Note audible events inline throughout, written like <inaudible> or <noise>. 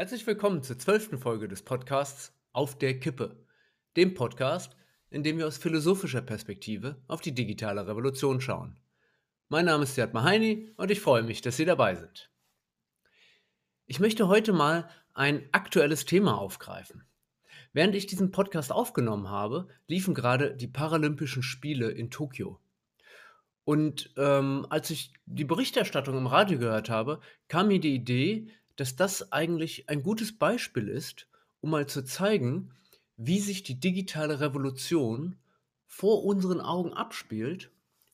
Herzlich willkommen zur zwölften Folge des Podcasts Auf der Kippe, dem Podcast, in dem wir aus philosophischer Perspektive auf die digitale Revolution schauen. Mein Name ist Siad Mahaini und ich freue mich, dass Sie dabei sind. Ich möchte heute mal ein aktuelles Thema aufgreifen. Während ich diesen Podcast aufgenommen habe, liefen gerade die Paralympischen Spiele in Tokio. Und ähm, als ich die Berichterstattung im Radio gehört habe, kam mir die Idee, dass das eigentlich ein gutes Beispiel ist, um mal zu zeigen, wie sich die digitale Revolution vor unseren Augen abspielt,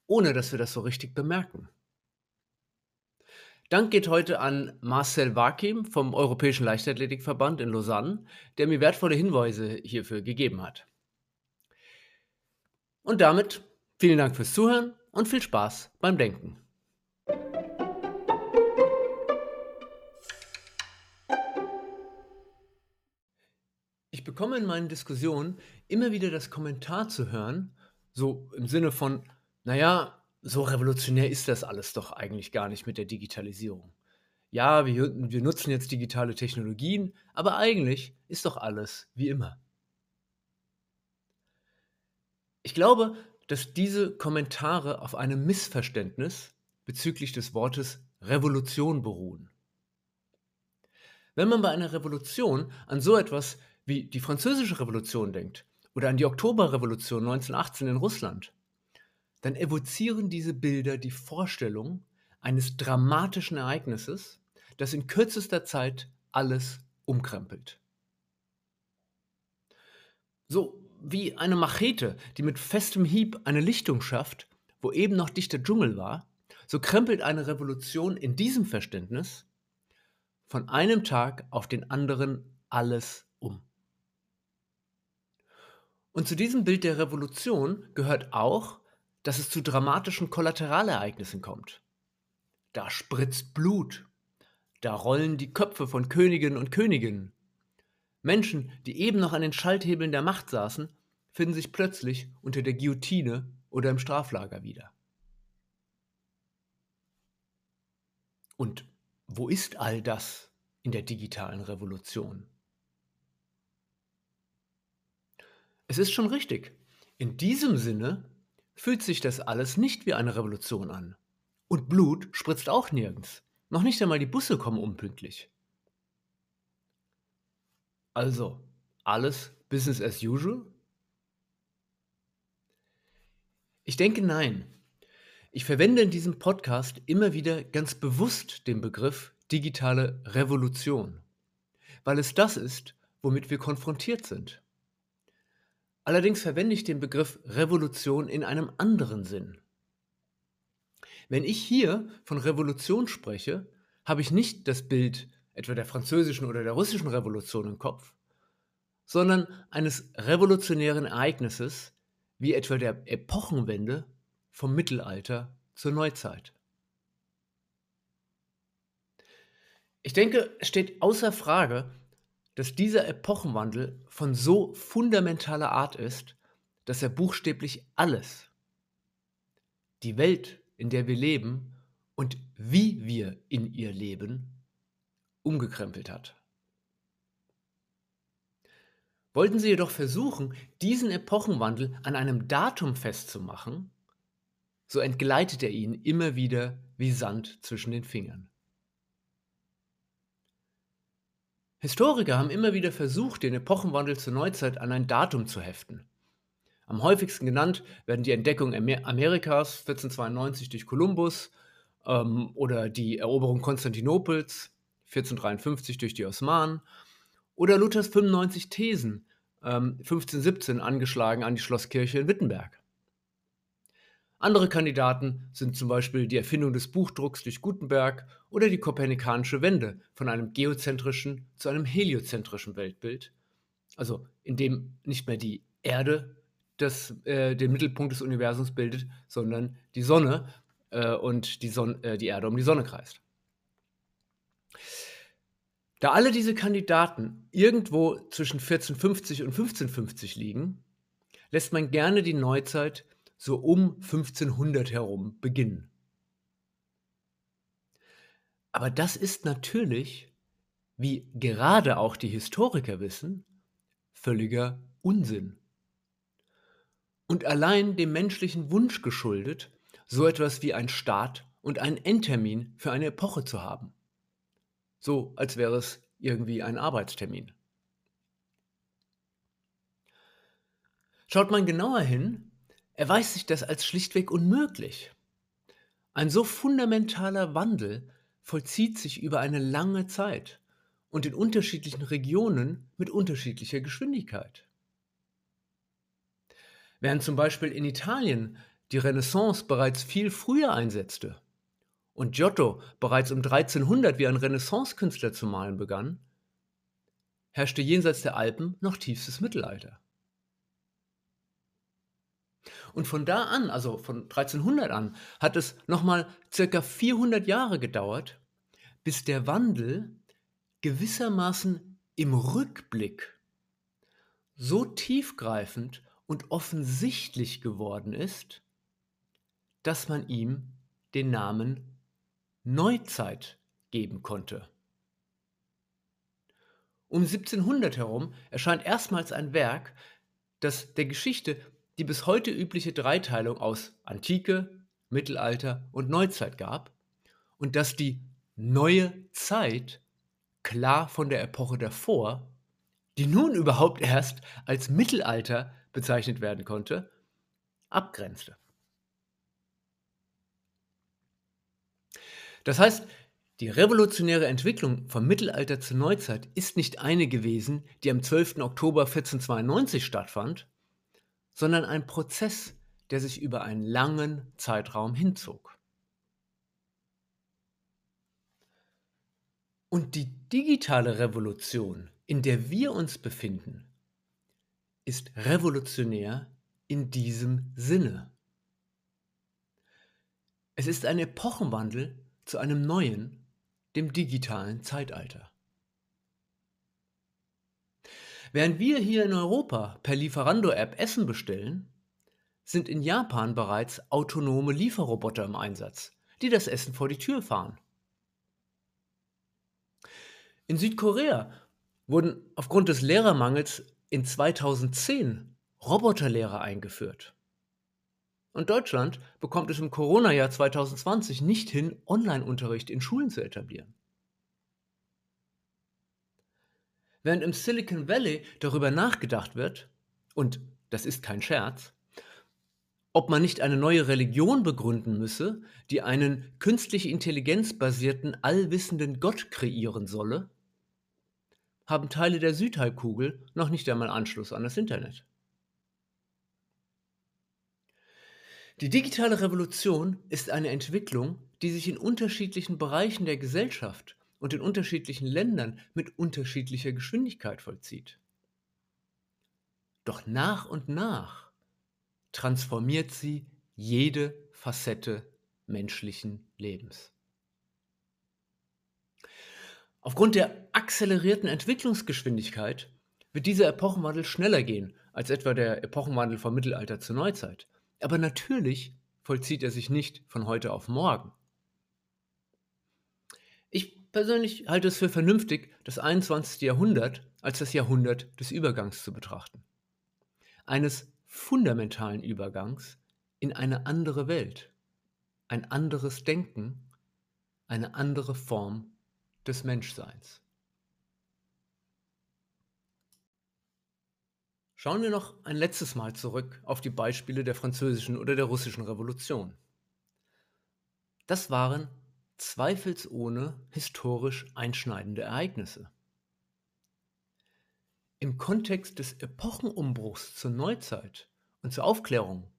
ohne dass wir das so richtig bemerken. Dank geht heute an Marcel Wakim vom Europäischen Leichtathletikverband in Lausanne, der mir wertvolle Hinweise hierfür gegeben hat. Und damit vielen Dank fürs Zuhören und viel Spaß beim Denken. Bekomme in meinen Diskussionen immer wieder das Kommentar zu hören, so im Sinne von, naja, so revolutionär ist das alles doch eigentlich gar nicht mit der Digitalisierung. Ja, wir, wir nutzen jetzt digitale Technologien, aber eigentlich ist doch alles wie immer. Ich glaube, dass diese Kommentare auf einem Missverständnis bezüglich des Wortes Revolution beruhen. Wenn man bei einer Revolution an so etwas wie die Französische Revolution denkt oder an die Oktoberrevolution 1918 in Russland, dann evozieren diese Bilder die Vorstellung eines dramatischen Ereignisses, das in kürzester Zeit alles umkrempelt. So wie eine Machete, die mit festem Hieb eine Lichtung schafft, wo eben noch dichter Dschungel war, so krempelt eine Revolution in diesem Verständnis von einem Tag auf den anderen alles um. Und zu diesem Bild der Revolution gehört auch, dass es zu dramatischen Kollateralereignissen kommt. Da spritzt Blut, da rollen die Köpfe von Königinnen und Königinnen. Menschen, die eben noch an den Schalthebeln der Macht saßen, finden sich plötzlich unter der Guillotine oder im Straflager wieder. Und wo ist all das in der digitalen Revolution? Es ist schon richtig. In diesem Sinne fühlt sich das alles nicht wie eine Revolution an. Und Blut spritzt auch nirgends. Noch nicht einmal die Busse kommen unpünktlich. Also, alles Business as usual? Ich denke nein. Ich verwende in diesem Podcast immer wieder ganz bewusst den Begriff digitale Revolution, weil es das ist, womit wir konfrontiert sind. Allerdings verwende ich den Begriff Revolution in einem anderen Sinn. Wenn ich hier von Revolution spreche, habe ich nicht das Bild etwa der französischen oder der russischen Revolution im Kopf, sondern eines revolutionären Ereignisses wie etwa der Epochenwende vom Mittelalter zur Neuzeit. Ich denke, es steht außer Frage, dass dieser Epochenwandel von so fundamentaler Art ist, dass er buchstäblich alles, die Welt, in der wir leben und wie wir in ihr leben, umgekrempelt hat. Wollten Sie jedoch versuchen, diesen Epochenwandel an einem Datum festzumachen, so entgleitet er Ihnen immer wieder wie Sand zwischen den Fingern. Historiker haben immer wieder versucht, den Epochenwandel zur Neuzeit an ein Datum zu heften. Am häufigsten genannt werden die Entdeckung Amerikas 1492 durch Kolumbus ähm, oder die Eroberung Konstantinopels 1453 durch die Osmanen oder Luthers 95 Thesen ähm, 1517 angeschlagen an die Schlosskirche in Wittenberg. Andere Kandidaten sind zum Beispiel die Erfindung des Buchdrucks durch Gutenberg oder die kopernikanische Wende von einem geozentrischen zu einem heliozentrischen Weltbild, also in dem nicht mehr die Erde das, äh, den Mittelpunkt des Universums bildet, sondern die Sonne äh, und die, Son äh, die Erde um die Sonne kreist. Da alle diese Kandidaten irgendwo zwischen 1450 und 1550 liegen, lässt man gerne die Neuzeit so um 1500 herum beginnen. Aber das ist natürlich wie gerade auch die Historiker wissen, völliger Unsinn. Und allein dem menschlichen Wunsch geschuldet, so etwas wie ein Start und einen Endtermin für eine Epoche zu haben. So als wäre es irgendwie ein Arbeitstermin. Schaut man genauer hin, erweist sich das als schlichtweg unmöglich. Ein so fundamentaler Wandel vollzieht sich über eine lange Zeit und in unterschiedlichen Regionen mit unterschiedlicher Geschwindigkeit. Während zum Beispiel in Italien die Renaissance bereits viel früher einsetzte und Giotto bereits um 1300 wie ein Renaissancekünstler zu malen begann, herrschte jenseits der Alpen noch tiefstes Mittelalter. Und von da an, also von 1300 an, hat es nochmal circa 400 Jahre gedauert, bis der Wandel gewissermaßen im Rückblick so tiefgreifend und offensichtlich geworden ist, dass man ihm den Namen Neuzeit geben konnte. Um 1700 herum erscheint erstmals ein Werk, das der Geschichte die bis heute übliche Dreiteilung aus Antike, Mittelalter und Neuzeit gab und dass die neue Zeit klar von der Epoche davor, die nun überhaupt erst als Mittelalter bezeichnet werden konnte, abgrenzte. Das heißt, die revolutionäre Entwicklung vom Mittelalter zur Neuzeit ist nicht eine gewesen, die am 12. Oktober 1492 stattfand, sondern ein Prozess, der sich über einen langen Zeitraum hinzog. Und die digitale Revolution, in der wir uns befinden, ist revolutionär in diesem Sinne. Es ist ein Epochenwandel zu einem neuen, dem digitalen Zeitalter. Während wir hier in Europa per Lieferando-App Essen bestellen, sind in Japan bereits autonome Lieferroboter im Einsatz, die das Essen vor die Tür fahren. In Südkorea wurden aufgrund des Lehrermangels in 2010 Roboterlehrer eingeführt. Und Deutschland bekommt es im Corona-Jahr 2020 nicht hin, Online-Unterricht in Schulen zu etablieren. Während im Silicon Valley darüber nachgedacht wird, und das ist kein Scherz, ob man nicht eine neue Religion begründen müsse, die einen künstlich intelligenzbasierten, allwissenden Gott kreieren solle, haben Teile der Südhalbkugel noch nicht einmal Anschluss an das Internet. Die digitale Revolution ist eine Entwicklung, die sich in unterschiedlichen Bereichen der Gesellschaft und in unterschiedlichen Ländern mit unterschiedlicher Geschwindigkeit vollzieht. Doch nach und nach transformiert sie jede Facette menschlichen Lebens. Aufgrund der akzelerierten Entwicklungsgeschwindigkeit wird dieser Epochenwandel schneller gehen als etwa der Epochenwandel vom Mittelalter zur Neuzeit. Aber natürlich vollzieht er sich nicht von heute auf morgen. Ich persönlich halte es für vernünftig, das 21. Jahrhundert als das Jahrhundert des Übergangs zu betrachten. Eines fundamentalen Übergangs in eine andere Welt, ein anderes Denken, eine andere Form des Menschseins. Schauen wir noch ein letztes Mal zurück auf die Beispiele der französischen oder der russischen Revolution. Das waren zweifelsohne historisch einschneidende Ereignisse. Im Kontext des Epochenumbruchs zur Neuzeit und zur Aufklärung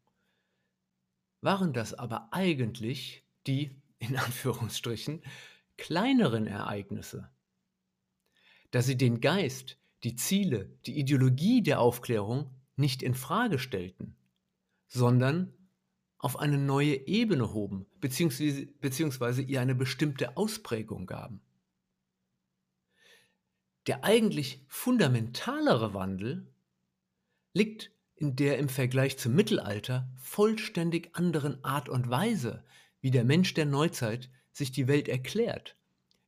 waren das aber eigentlich die, in Anführungsstrichen, kleineren Ereignisse, da sie den Geist, die Ziele, die Ideologie der Aufklärung nicht in Frage stellten, sondern auf eine neue Ebene hoben, beziehungsweise, beziehungsweise ihr eine bestimmte Ausprägung gaben. Der eigentlich fundamentalere Wandel liegt in der im Vergleich zum Mittelalter vollständig anderen Art und Weise, wie der Mensch der Neuzeit sich die Welt erklärt,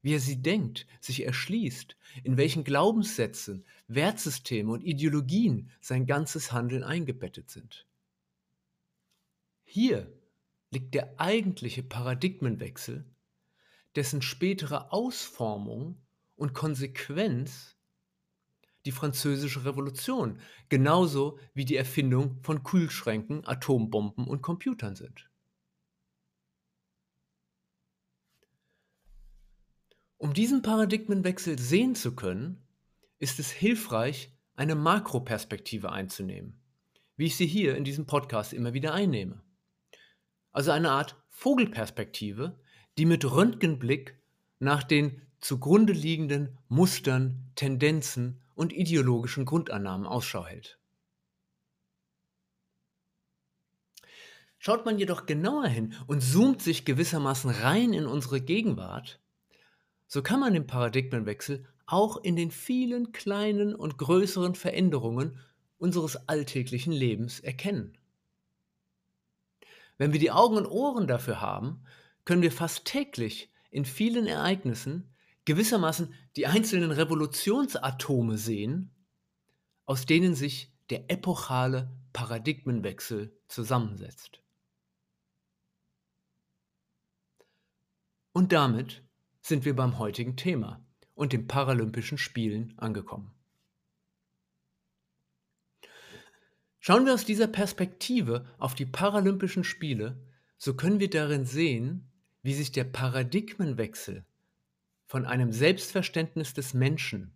wie er sie denkt, sich erschließt, in welchen Glaubenssätzen, Wertsystemen und Ideologien sein ganzes Handeln eingebettet sind. Hier liegt der eigentliche Paradigmenwechsel, dessen spätere Ausformung und Konsequenz die französische Revolution, genauso wie die Erfindung von Kühlschränken, Atombomben und Computern sind. Um diesen Paradigmenwechsel sehen zu können, ist es hilfreich, eine Makroperspektive einzunehmen, wie ich sie hier in diesem Podcast immer wieder einnehme. Also eine Art Vogelperspektive, die mit Röntgenblick nach den zugrunde liegenden Mustern, Tendenzen und ideologischen Grundannahmen Ausschau hält. Schaut man jedoch genauer hin und zoomt sich gewissermaßen rein in unsere Gegenwart, so kann man den Paradigmenwechsel auch in den vielen kleinen und größeren Veränderungen unseres alltäglichen Lebens erkennen. Wenn wir die Augen und Ohren dafür haben, können wir fast täglich in vielen Ereignissen gewissermaßen die einzelnen Revolutionsatome sehen, aus denen sich der epochale Paradigmenwechsel zusammensetzt. Und damit sind wir beim heutigen Thema und den Paralympischen Spielen angekommen. Schauen wir aus dieser Perspektive auf die Paralympischen Spiele, so können wir darin sehen, wie sich der Paradigmenwechsel von einem Selbstverständnis des Menschen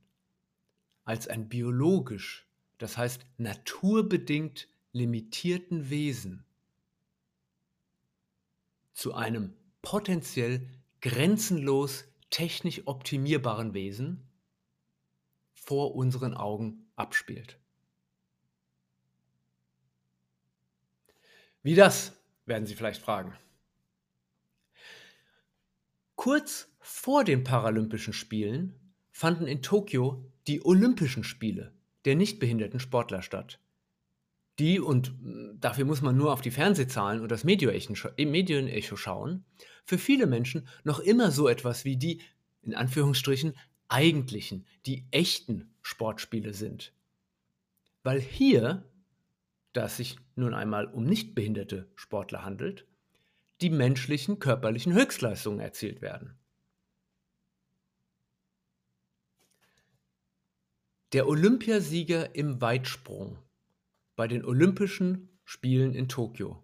als ein biologisch, das heißt naturbedingt limitierten Wesen zu einem potenziell grenzenlos technisch optimierbaren Wesen vor unseren Augen abspielt. Wie das, werden Sie vielleicht fragen. Kurz vor den Paralympischen Spielen fanden in Tokio die Olympischen Spiele der nichtbehinderten Sportler statt. Die, und hm, dafür muss man nur auf die Fernsehzahlen und das Medienecho schauen, für viele Menschen noch immer so etwas wie die, in Anführungsstrichen, eigentlichen, die echten Sportspiele sind. Weil hier, da es sich nun einmal um nichtbehinderte Sportler handelt, die menschlichen körperlichen Höchstleistungen erzielt werden. Der Olympiasieger im Weitsprung bei den Olympischen Spielen in Tokio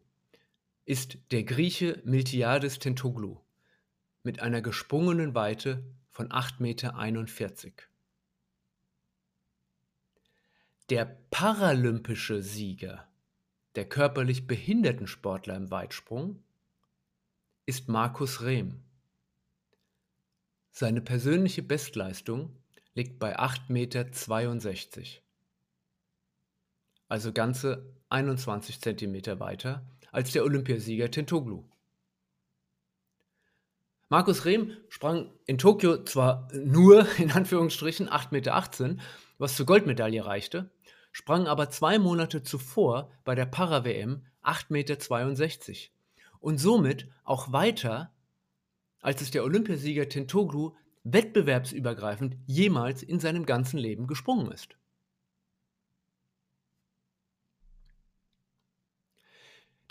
ist der Grieche Miltiades Tentoglou mit einer gesprungenen Weite von 8,41 Meter. Der paralympische Sieger, der körperlich behinderten Sportler im Weitsprung, ist Markus Rehm. Seine persönliche Bestleistung liegt bei 8,62 Meter, also ganze 21 Zentimeter weiter als der Olympiasieger Tentoglu. Markus Rehm sprang in Tokio zwar nur in Anführungsstrichen 8,18 Meter, was zur Goldmedaille reichte, sprang aber zwei Monate zuvor bei der Para-WM 8,62 Meter und somit auch weiter, als es der Olympiasieger Tentoglu wettbewerbsübergreifend jemals in seinem ganzen Leben gesprungen ist.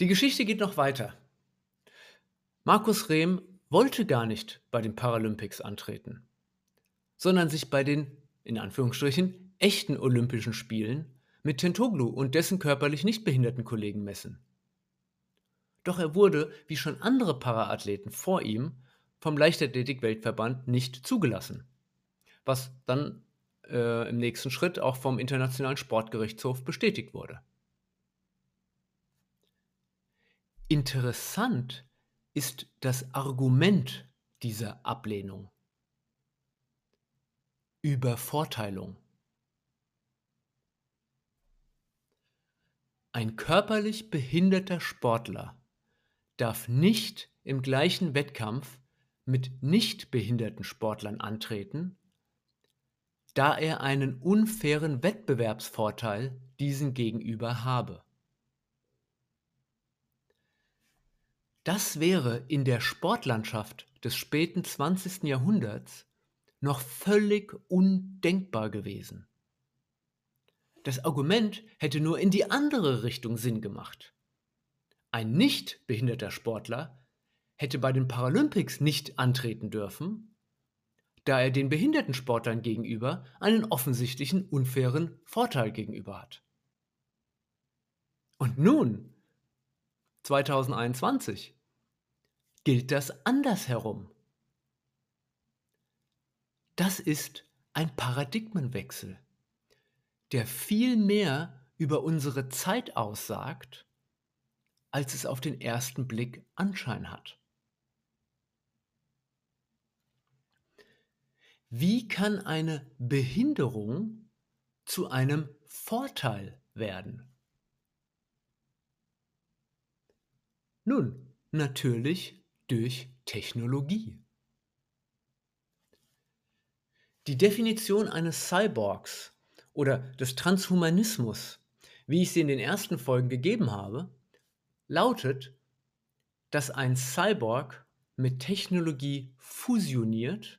Die Geschichte geht noch weiter. Markus Rehm wollte gar nicht bei den Paralympics antreten, sondern sich bei den, in Anführungsstrichen, echten Olympischen Spielen mit Tentoglu und dessen körperlich nicht behinderten Kollegen messen. Doch er wurde, wie schon andere Paraathleten vor ihm, vom Leichtathletik-Weltverband nicht zugelassen, was dann äh, im nächsten Schritt auch vom Internationalen Sportgerichtshof bestätigt wurde. Interessant ist das Argument dieser Ablehnung. Übervorteilung. Ein körperlich behinderter Sportler darf nicht im gleichen Wettkampf mit nicht behinderten Sportlern antreten, da er einen unfairen Wettbewerbsvorteil diesen gegenüber habe. Das wäre in der Sportlandschaft des späten 20. Jahrhunderts noch völlig undenkbar gewesen. Das Argument hätte nur in die andere Richtung Sinn gemacht. Ein nicht behinderter Sportler hätte bei den Paralympics nicht antreten dürfen, da er den behinderten Sportlern gegenüber einen offensichtlichen unfairen Vorteil gegenüber hat. Und nun, 2021, gilt das andersherum. Das ist ein Paradigmenwechsel, der viel mehr über unsere Zeit aussagt, als es auf den ersten Blick Anschein hat. Wie kann eine Behinderung zu einem Vorteil werden? Nun, natürlich durch Technologie. Die Definition eines Cyborgs oder des Transhumanismus, wie ich sie in den ersten Folgen gegeben habe, lautet, dass ein Cyborg mit Technologie fusioniert,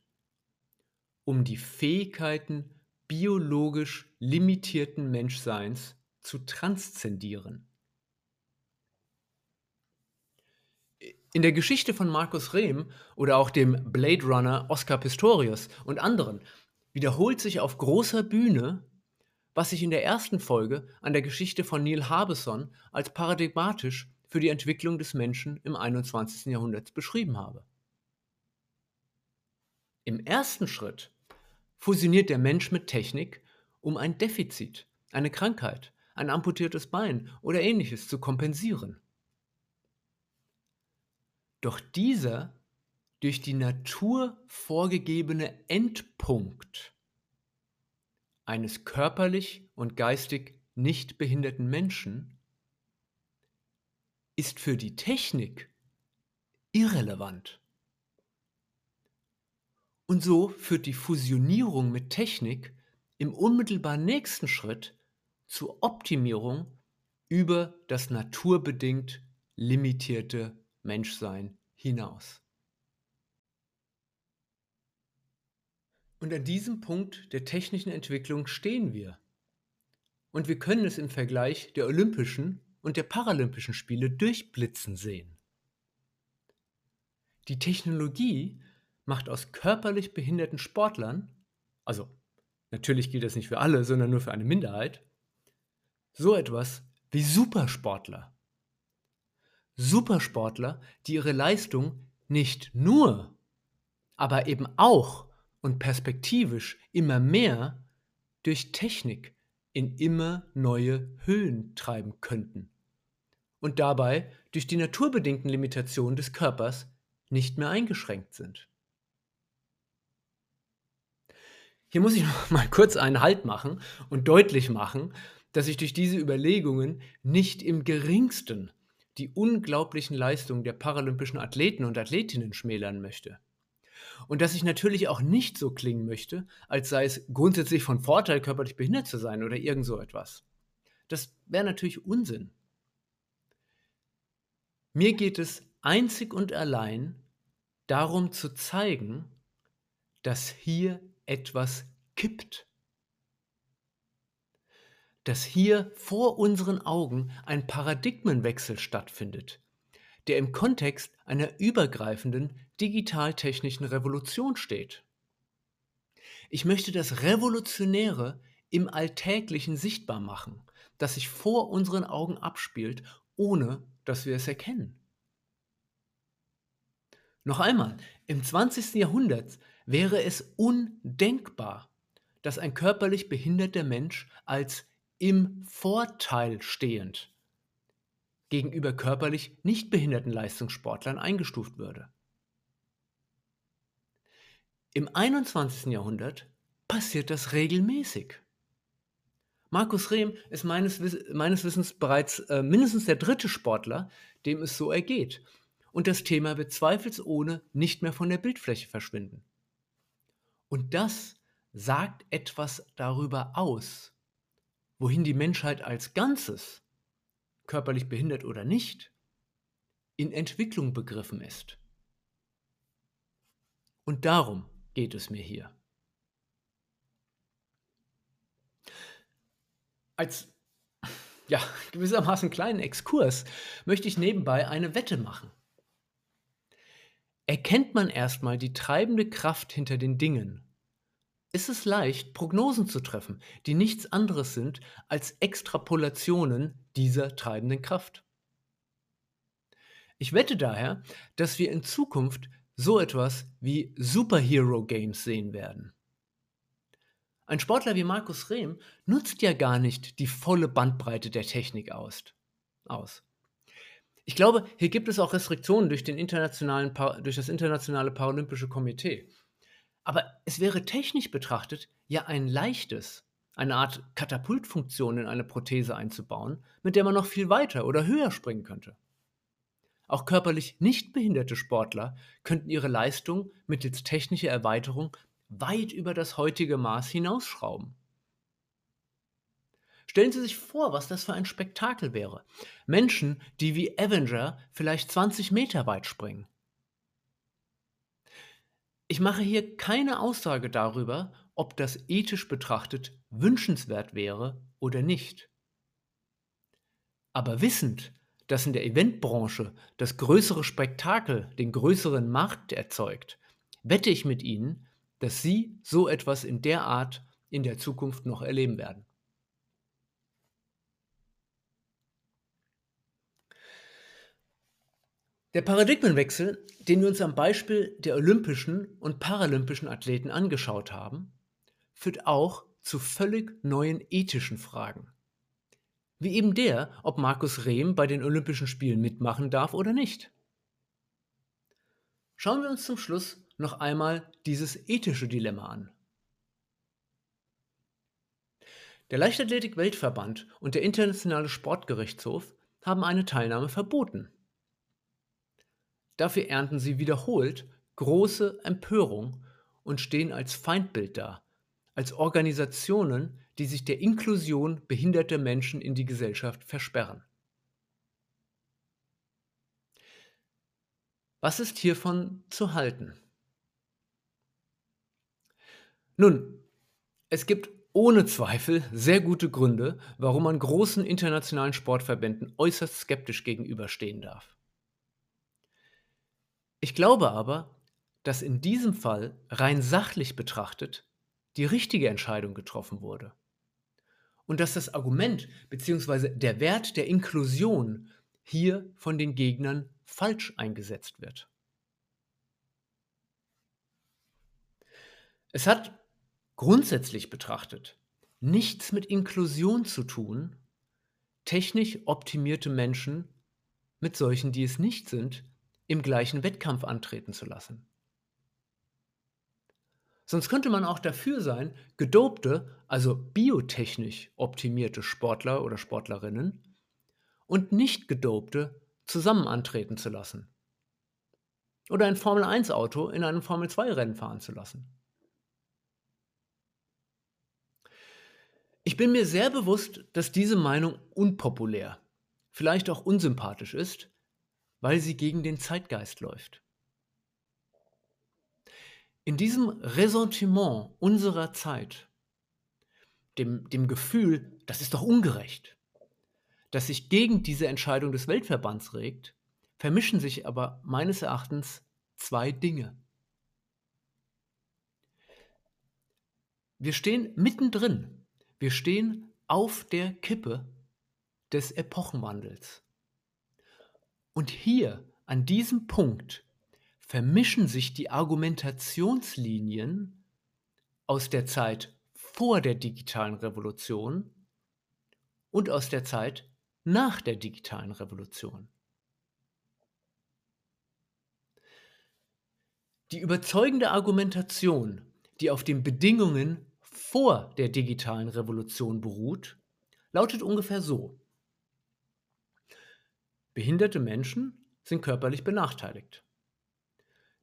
um die Fähigkeiten biologisch limitierten Menschseins zu transzendieren. In der Geschichte von Markus Rehm oder auch dem Blade Runner Oscar Pistorius und anderen wiederholt sich auf großer Bühne, was ich in der ersten Folge an der Geschichte von Neil Harbesson als paradigmatisch für die Entwicklung des Menschen im 21. Jahrhundert beschrieben habe. Im ersten Schritt fusioniert der Mensch mit Technik, um ein Defizit, eine Krankheit, ein amputiertes Bein oder ähnliches zu kompensieren. Doch dieser durch die Natur vorgegebene Endpunkt eines körperlich und geistig nicht behinderten Menschen ist für die Technik irrelevant. Und so führt die Fusionierung mit Technik im unmittelbar nächsten Schritt zur Optimierung über das naturbedingt limitierte Menschsein hinaus. Und an diesem Punkt der technischen Entwicklung stehen wir. Und wir können es im Vergleich der Olympischen und der Paralympischen Spiele durchblitzen sehen. Die Technologie macht aus körperlich behinderten Sportlern, also natürlich gilt das nicht für alle, sondern nur für eine Minderheit, so etwas wie Supersportler. Supersportler, die ihre Leistung nicht nur, aber eben auch und perspektivisch immer mehr durch Technik in immer neue Höhen treiben könnten und dabei durch die naturbedingten Limitationen des Körpers nicht mehr eingeschränkt sind. Hier muss ich noch mal kurz einen Halt machen und deutlich machen, dass ich durch diese Überlegungen nicht im geringsten die unglaublichen Leistungen der paralympischen Athleten und Athletinnen schmälern möchte. Und dass ich natürlich auch nicht so klingen möchte, als sei es grundsätzlich von Vorteil, körperlich behindert zu sein oder irgend so etwas. Das wäre natürlich Unsinn. Mir geht es einzig und allein darum zu zeigen, dass hier etwas kippt. Dass hier vor unseren Augen ein Paradigmenwechsel stattfindet, der im Kontext einer übergreifenden digitaltechnischen Revolution steht. Ich möchte das Revolutionäre im Alltäglichen sichtbar machen, das sich vor unseren Augen abspielt, ohne dass wir es erkennen. Noch einmal, im 20. Jahrhundert wäre es undenkbar, dass ein körperlich behinderter Mensch als im Vorteil stehend gegenüber körperlich nicht behinderten Leistungssportlern eingestuft würde. Im 21. Jahrhundert passiert das regelmäßig. Markus Rehm ist meines, meines Wissens bereits äh, mindestens der dritte Sportler, dem es so ergeht. Und das Thema wird zweifelsohne nicht mehr von der Bildfläche verschwinden. Und das sagt etwas darüber aus, wohin die Menschheit als Ganzes körperlich behindert oder nicht, in Entwicklung begriffen ist. Und darum geht es mir hier. Als ja, <laughs> gewissermaßen kleinen Exkurs möchte ich nebenbei eine Wette machen. Erkennt man erstmal die treibende Kraft hinter den Dingen, ist es leicht, Prognosen zu treffen, die nichts anderes sind als Extrapolationen dieser treibenden Kraft. Ich wette daher, dass wir in Zukunft so etwas wie Superhero-Games sehen werden. Ein Sportler wie Markus Rehm nutzt ja gar nicht die volle Bandbreite der Technik aus. aus. Ich glaube, hier gibt es auch Restriktionen durch, durch das Internationale Paralympische Komitee. Aber es wäre technisch betrachtet ja ein leichtes, eine Art Katapultfunktion in eine Prothese einzubauen, mit der man noch viel weiter oder höher springen könnte. Auch körperlich nicht behinderte Sportler könnten ihre Leistung mittels technischer Erweiterung weit über das heutige Maß hinausschrauben. Stellen Sie sich vor, was das für ein Spektakel wäre. Menschen, die wie Avenger vielleicht 20 Meter weit springen. Ich mache hier keine Aussage darüber, ob das ethisch betrachtet wünschenswert wäre oder nicht. Aber wissend, dass in der Eventbranche das größere Spektakel den größeren Markt erzeugt, wette ich mit Ihnen, dass Sie so etwas in der Art in der Zukunft noch erleben werden. Der Paradigmenwechsel, den wir uns am Beispiel der olympischen und paralympischen Athleten angeschaut haben, führt auch zu völlig neuen ethischen Fragen. Wie eben der, ob Markus Rehm bei den Olympischen Spielen mitmachen darf oder nicht. Schauen wir uns zum Schluss noch einmal dieses ethische Dilemma an. Der Leichtathletik-Weltverband und der Internationale Sportgerichtshof haben eine Teilnahme verboten. Dafür ernten sie wiederholt große Empörung und stehen als Feindbild da, als Organisationen, die sich der Inklusion behinderter Menschen in die Gesellschaft versperren. Was ist hiervon zu halten? Nun, es gibt ohne Zweifel sehr gute Gründe, warum man großen internationalen Sportverbänden äußerst skeptisch gegenüberstehen darf. Ich glaube aber, dass in diesem Fall rein sachlich betrachtet die richtige Entscheidung getroffen wurde. Und dass das Argument bzw. der Wert der Inklusion hier von den Gegnern falsch eingesetzt wird. Es hat grundsätzlich betrachtet nichts mit Inklusion zu tun, technisch optimierte Menschen mit solchen, die es nicht sind, im gleichen Wettkampf antreten zu lassen. Sonst könnte man auch dafür sein, gedopte, also biotechnisch optimierte Sportler oder Sportlerinnen und nicht gedopte zusammen antreten zu lassen. Oder ein Formel-1-Auto in einem Formel-2-Rennen fahren zu lassen. Ich bin mir sehr bewusst, dass diese Meinung unpopulär, vielleicht auch unsympathisch ist, weil sie gegen den Zeitgeist läuft. In diesem Ressentiment unserer Zeit, dem, dem Gefühl, das ist doch ungerecht, das sich gegen diese Entscheidung des Weltverbands regt, vermischen sich aber meines Erachtens zwei Dinge. Wir stehen mittendrin, wir stehen auf der Kippe des Epochenwandels. Und hier, an diesem Punkt, vermischen sich die Argumentationslinien aus der Zeit vor der digitalen Revolution und aus der Zeit nach der digitalen Revolution. Die überzeugende Argumentation, die auf den Bedingungen vor der digitalen Revolution beruht, lautet ungefähr so. Behinderte Menschen sind körperlich benachteiligt.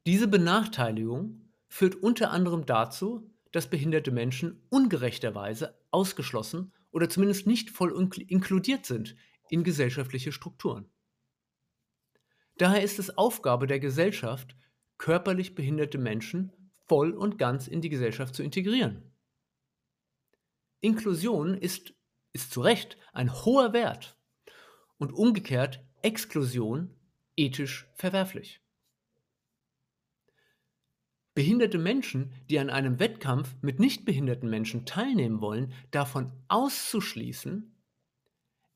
Diese Benachteiligung führt unter anderem dazu, dass behinderte Menschen ungerechterweise ausgeschlossen oder zumindest nicht voll inkludiert sind in gesellschaftliche Strukturen. Daher ist es Aufgabe der Gesellschaft, körperlich behinderte Menschen voll und ganz in die Gesellschaft zu integrieren. Inklusion ist, ist zu Recht ein hoher Wert und umgekehrt Exklusion ethisch verwerflich. Behinderte Menschen, die an einem Wettkampf mit nicht behinderten Menschen teilnehmen wollen, davon auszuschließen,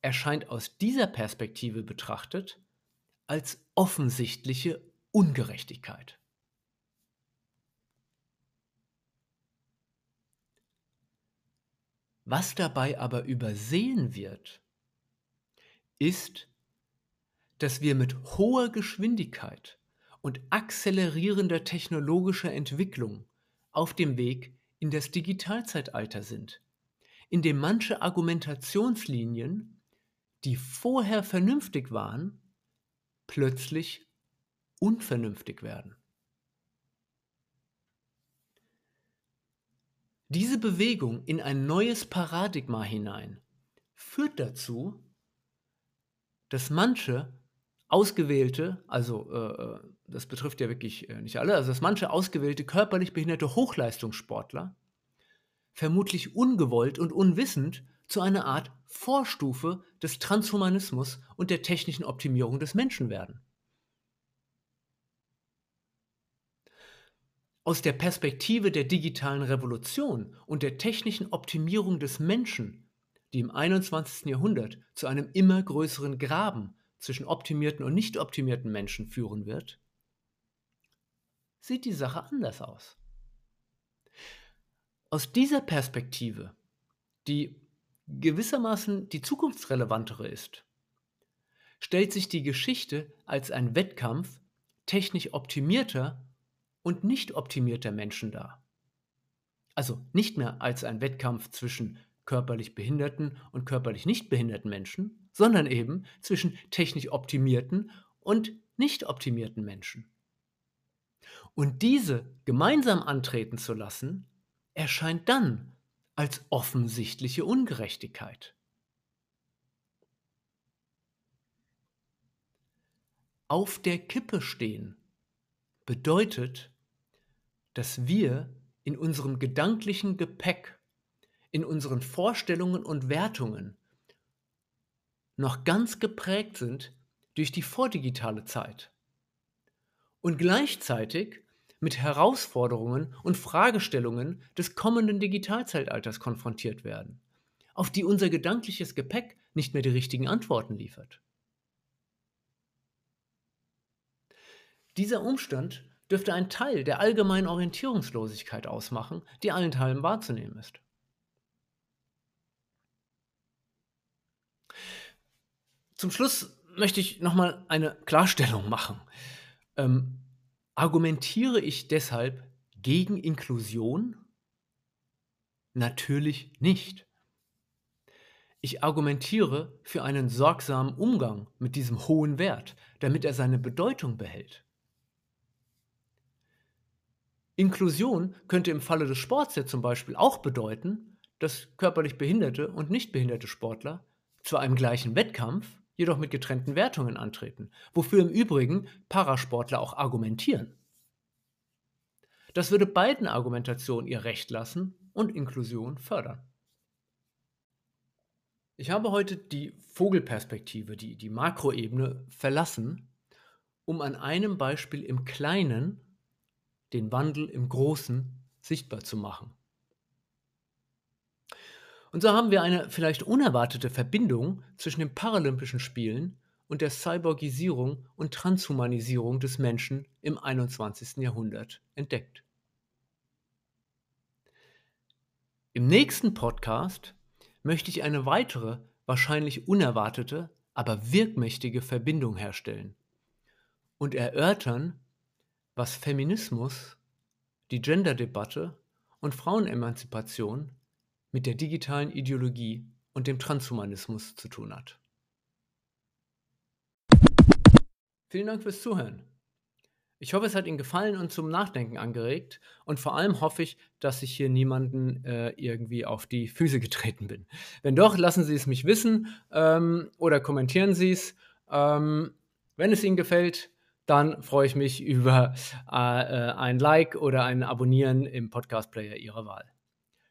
erscheint aus dieser Perspektive betrachtet als offensichtliche Ungerechtigkeit. Was dabei aber übersehen wird, ist, dass wir mit hoher Geschwindigkeit und akzelerierender technologischer Entwicklung auf dem Weg in das Digitalzeitalter sind, in dem manche Argumentationslinien, die vorher vernünftig waren, plötzlich unvernünftig werden. Diese Bewegung in ein neues Paradigma hinein führt dazu, dass manche ausgewählte, also äh, äh, das betrifft ja wirklich äh, nicht alle, also dass manche ausgewählte körperlich behinderte Hochleistungssportler vermutlich ungewollt und unwissend zu einer Art Vorstufe des Transhumanismus und der technischen Optimierung des Menschen werden. Aus der Perspektive der digitalen Revolution und der technischen Optimierung des Menschen, die im 21. Jahrhundert zu einem immer größeren Graben zwischen optimierten und nicht optimierten Menschen führen wird, sieht die Sache anders aus. Aus dieser Perspektive, die gewissermaßen die zukunftsrelevantere ist, stellt sich die Geschichte als ein Wettkampf technisch optimierter und nicht optimierter Menschen dar. Also nicht mehr als ein Wettkampf zwischen körperlich behinderten und körperlich nicht behinderten Menschen, sondern eben zwischen technisch optimierten und nicht optimierten Menschen. Und diese gemeinsam antreten zu lassen, erscheint dann als offensichtliche Ungerechtigkeit. Auf der Kippe stehen bedeutet, dass wir in unserem gedanklichen Gepäck, in unseren Vorstellungen und Wertungen noch ganz geprägt sind durch die vordigitale Zeit und gleichzeitig mit Herausforderungen und Fragestellungen des kommenden Digitalzeitalters konfrontiert werden, auf die unser gedankliches Gepäck nicht mehr die richtigen Antworten liefert. Dieser Umstand dürfte ein Teil der allgemeinen Orientierungslosigkeit ausmachen, die allen Teilen wahrzunehmen ist. Zum Schluss möchte ich nochmal eine Klarstellung machen. Ähm, argumentiere ich deshalb gegen Inklusion? Natürlich nicht. Ich argumentiere für einen sorgsamen Umgang mit diesem hohen Wert, damit er seine Bedeutung behält. Inklusion könnte im Falle des Sports ja zum Beispiel auch bedeuten, dass körperlich behinderte und nicht behinderte Sportler zu einem gleichen Wettkampf, jedoch mit getrennten Wertungen antreten, wofür im Übrigen Parasportler auch argumentieren. Das würde beiden Argumentationen ihr Recht lassen und Inklusion fördern. Ich habe heute die Vogelperspektive, die, die Makroebene verlassen, um an einem Beispiel im Kleinen den Wandel im Großen sichtbar zu machen. Und so haben wir eine vielleicht unerwartete Verbindung zwischen den Paralympischen Spielen und der Cyborgisierung und Transhumanisierung des Menschen im 21. Jahrhundert entdeckt. Im nächsten Podcast möchte ich eine weitere, wahrscheinlich unerwartete, aber wirkmächtige Verbindung herstellen und erörtern, was Feminismus, die Gender-Debatte und Frauenemanzipation mit der digitalen Ideologie und dem Transhumanismus zu tun hat. Vielen Dank fürs Zuhören. Ich hoffe, es hat Ihnen gefallen und zum Nachdenken angeregt. Und vor allem hoffe ich, dass ich hier niemanden äh, irgendwie auf die Füße getreten bin. Wenn doch, lassen Sie es mich wissen ähm, oder kommentieren Sie es. Ähm, wenn es Ihnen gefällt, dann freue ich mich <laughs> über äh, äh, ein Like oder ein Abonnieren im Podcast-Player Ihrer Wahl.